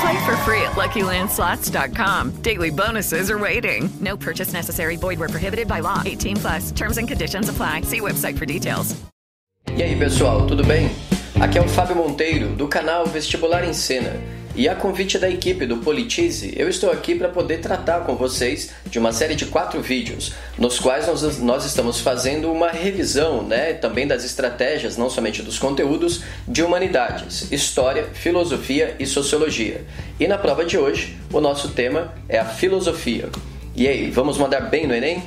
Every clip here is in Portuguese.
Play for free at LuckyLandSlots.com. Daily bonuses are waiting. No purchase necessary. Void where prohibited by law. 18 plus. Terms and conditions apply. See website for details. E aí, pessoal, tudo bem? Aqui é o Fábio Monteiro, do canal Vestibular em Cena. E a convite da equipe do Politize, eu estou aqui para poder tratar com vocês de uma série de quatro vídeos, nos quais nós, nós estamos fazendo uma revisão né, também das estratégias, não somente dos conteúdos, de humanidades, história, filosofia e sociologia. E na prova de hoje, o nosso tema é a filosofia. E aí, vamos mandar bem no Enem?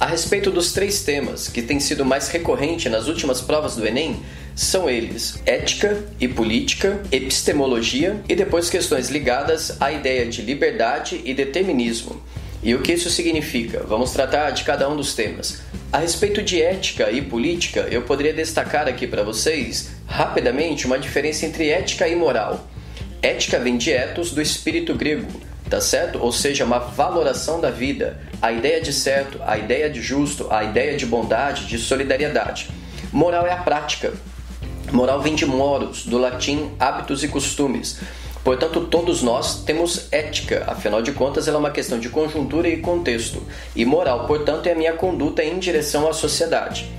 A respeito dos três temas que têm sido mais recorrente nas últimas provas do Enem, são eles ética e política, epistemologia e depois questões ligadas à ideia de liberdade e determinismo. E o que isso significa? Vamos tratar de cada um dos temas. A respeito de ética e política, eu poderia destacar aqui para vocês, rapidamente, uma diferença entre ética e moral. Ética vem de ethos do espírito grego, tá certo? Ou seja, uma valoração da vida, a ideia de certo, a ideia de justo, a ideia de bondade, de solidariedade. Moral é a prática. Moral vem de moros, do latim hábitos e costumes. Portanto, todos nós temos ética, afinal de contas, ela é uma questão de conjuntura e contexto. E moral, portanto, é a minha conduta em direção à sociedade.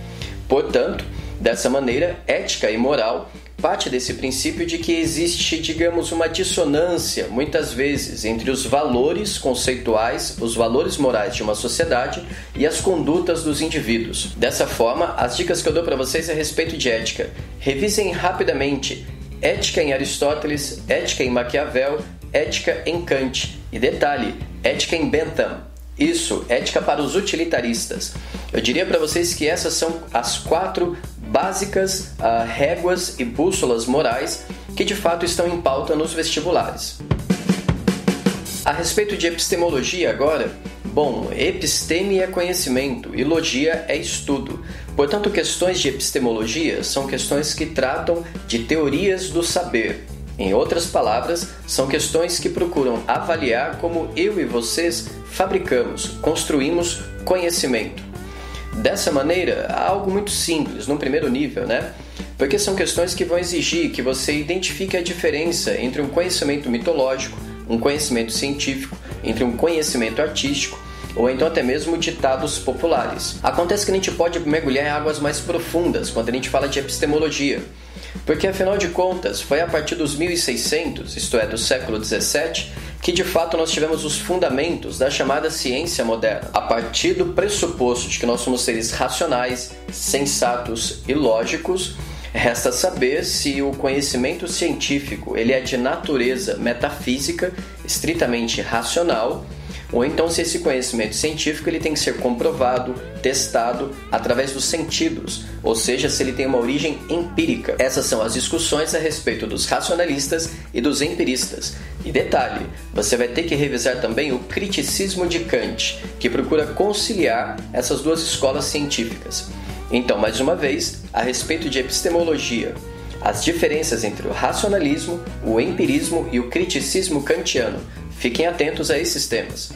Portanto, dessa maneira, ética e moral parte desse princípio de que existe, digamos, uma dissonância, muitas vezes, entre os valores conceituais, os valores morais de uma sociedade e as condutas dos indivíduos. Dessa forma, as dicas que eu dou para vocês a respeito de ética. Revisem rapidamente Ética em Aristóteles, Ética em Maquiavel, Ética em Kant. E detalhe, Ética em Bentham. Isso, ética para os utilitaristas. Eu diria para vocês que essas são as quatro básicas uh, réguas e bússolas morais que de fato estão em pauta nos vestibulares. A respeito de epistemologia agora, bom, episteme é conhecimento e logia é estudo. Portanto, questões de epistemologia são questões que tratam de teorias do saber. Em outras palavras, são questões que procuram avaliar como eu e vocês fabricamos, construímos conhecimento. Dessa maneira, há algo muito simples, num primeiro nível, né? Porque são questões que vão exigir que você identifique a diferença entre um conhecimento mitológico, um conhecimento científico, entre um conhecimento artístico ou então até mesmo ditados populares. Acontece que a gente pode mergulhar em águas mais profundas quando a gente fala de epistemologia, porque afinal de contas foi a partir dos 1600, isto é, do século 17, que de fato nós tivemos os fundamentos da chamada ciência moderna, a partir do pressuposto de que nós somos seres racionais, sensatos e lógicos. Resta saber se o conhecimento científico ele é de natureza metafísica, estritamente racional, ou então se esse conhecimento científico ele tem que ser comprovado, testado através dos sentidos, ou seja, se ele tem uma origem empírica. Essas são as discussões a respeito dos racionalistas e dos empiristas. E detalhe, você vai ter que revisar também o criticismo de Kant, que procura conciliar essas duas escolas científicas. Então, mais uma vez, a respeito de epistemologia, as diferenças entre o racionalismo, o empirismo e o criticismo kantiano. Fiquem atentos a esses temas.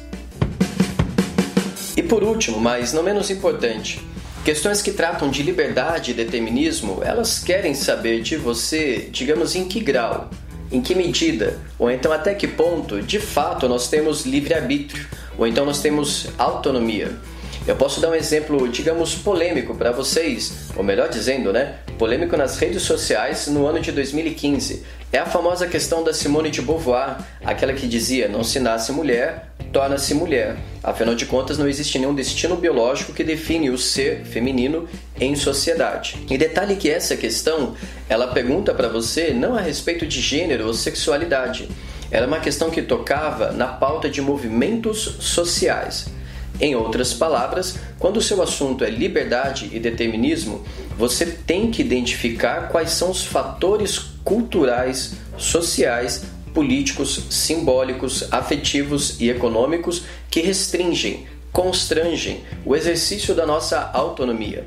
E por último, mas não menos importante, questões que tratam de liberdade e determinismo, elas querem saber de você, digamos, em que grau, em que medida, ou então até que ponto, de fato, nós temos livre-arbítrio, ou então nós temos autonomia. Eu posso dar um exemplo, digamos, polêmico para vocês, ou melhor dizendo, né? Polêmico nas redes sociais no ano de 2015. É a famosa questão da Simone de Beauvoir, aquela que dizia: não se nasce mulher, torna-se mulher. Afinal de contas, não existe nenhum destino biológico que define o ser feminino em sociedade. E detalhe que essa questão, ela pergunta para você não a respeito de gênero ou sexualidade. Era uma questão que tocava na pauta de movimentos sociais. Em outras palavras, quando o seu assunto é liberdade e determinismo, você tem que identificar quais são os fatores culturais, sociais, políticos, simbólicos, afetivos e econômicos que restringem, constrangem o exercício da nossa autonomia.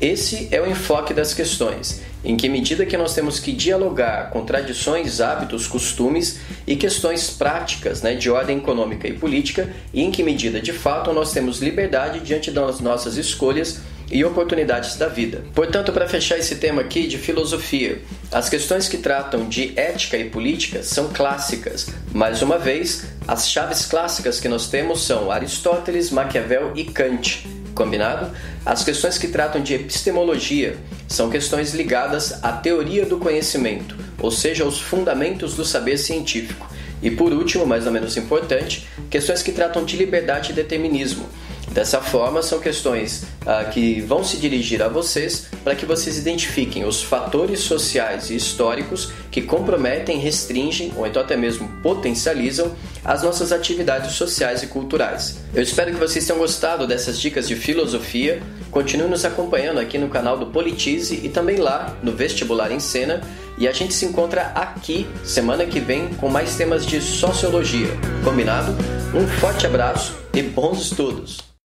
Esse é o enfoque das questões em que medida que nós temos que dialogar com tradições, hábitos, costumes e questões práticas né, de ordem econômica e política, e em que medida de fato nós temos liberdade diante das nossas escolhas e oportunidades da vida. Portanto, para fechar esse tema aqui de filosofia, as questões que tratam de ética e política são clássicas. Mais uma vez, as chaves clássicas que nós temos são Aristóteles, Maquiavel e Kant. Combinado? As questões que tratam de epistemologia são questões ligadas à teoria do conhecimento, ou seja, aos fundamentos do saber científico. E por último, mas não menos importante, questões que tratam de liberdade e determinismo, Dessa forma, são questões ah, que vão se dirigir a vocês para que vocês identifiquem os fatores sociais e históricos que comprometem, restringem ou então até mesmo potencializam as nossas atividades sociais e culturais. Eu espero que vocês tenham gostado dessas dicas de filosofia. Continue nos acompanhando aqui no canal do Politize e também lá no Vestibular em Cena. E a gente se encontra aqui semana que vem com mais temas de sociologia. Combinado? Um forte abraço e bons estudos!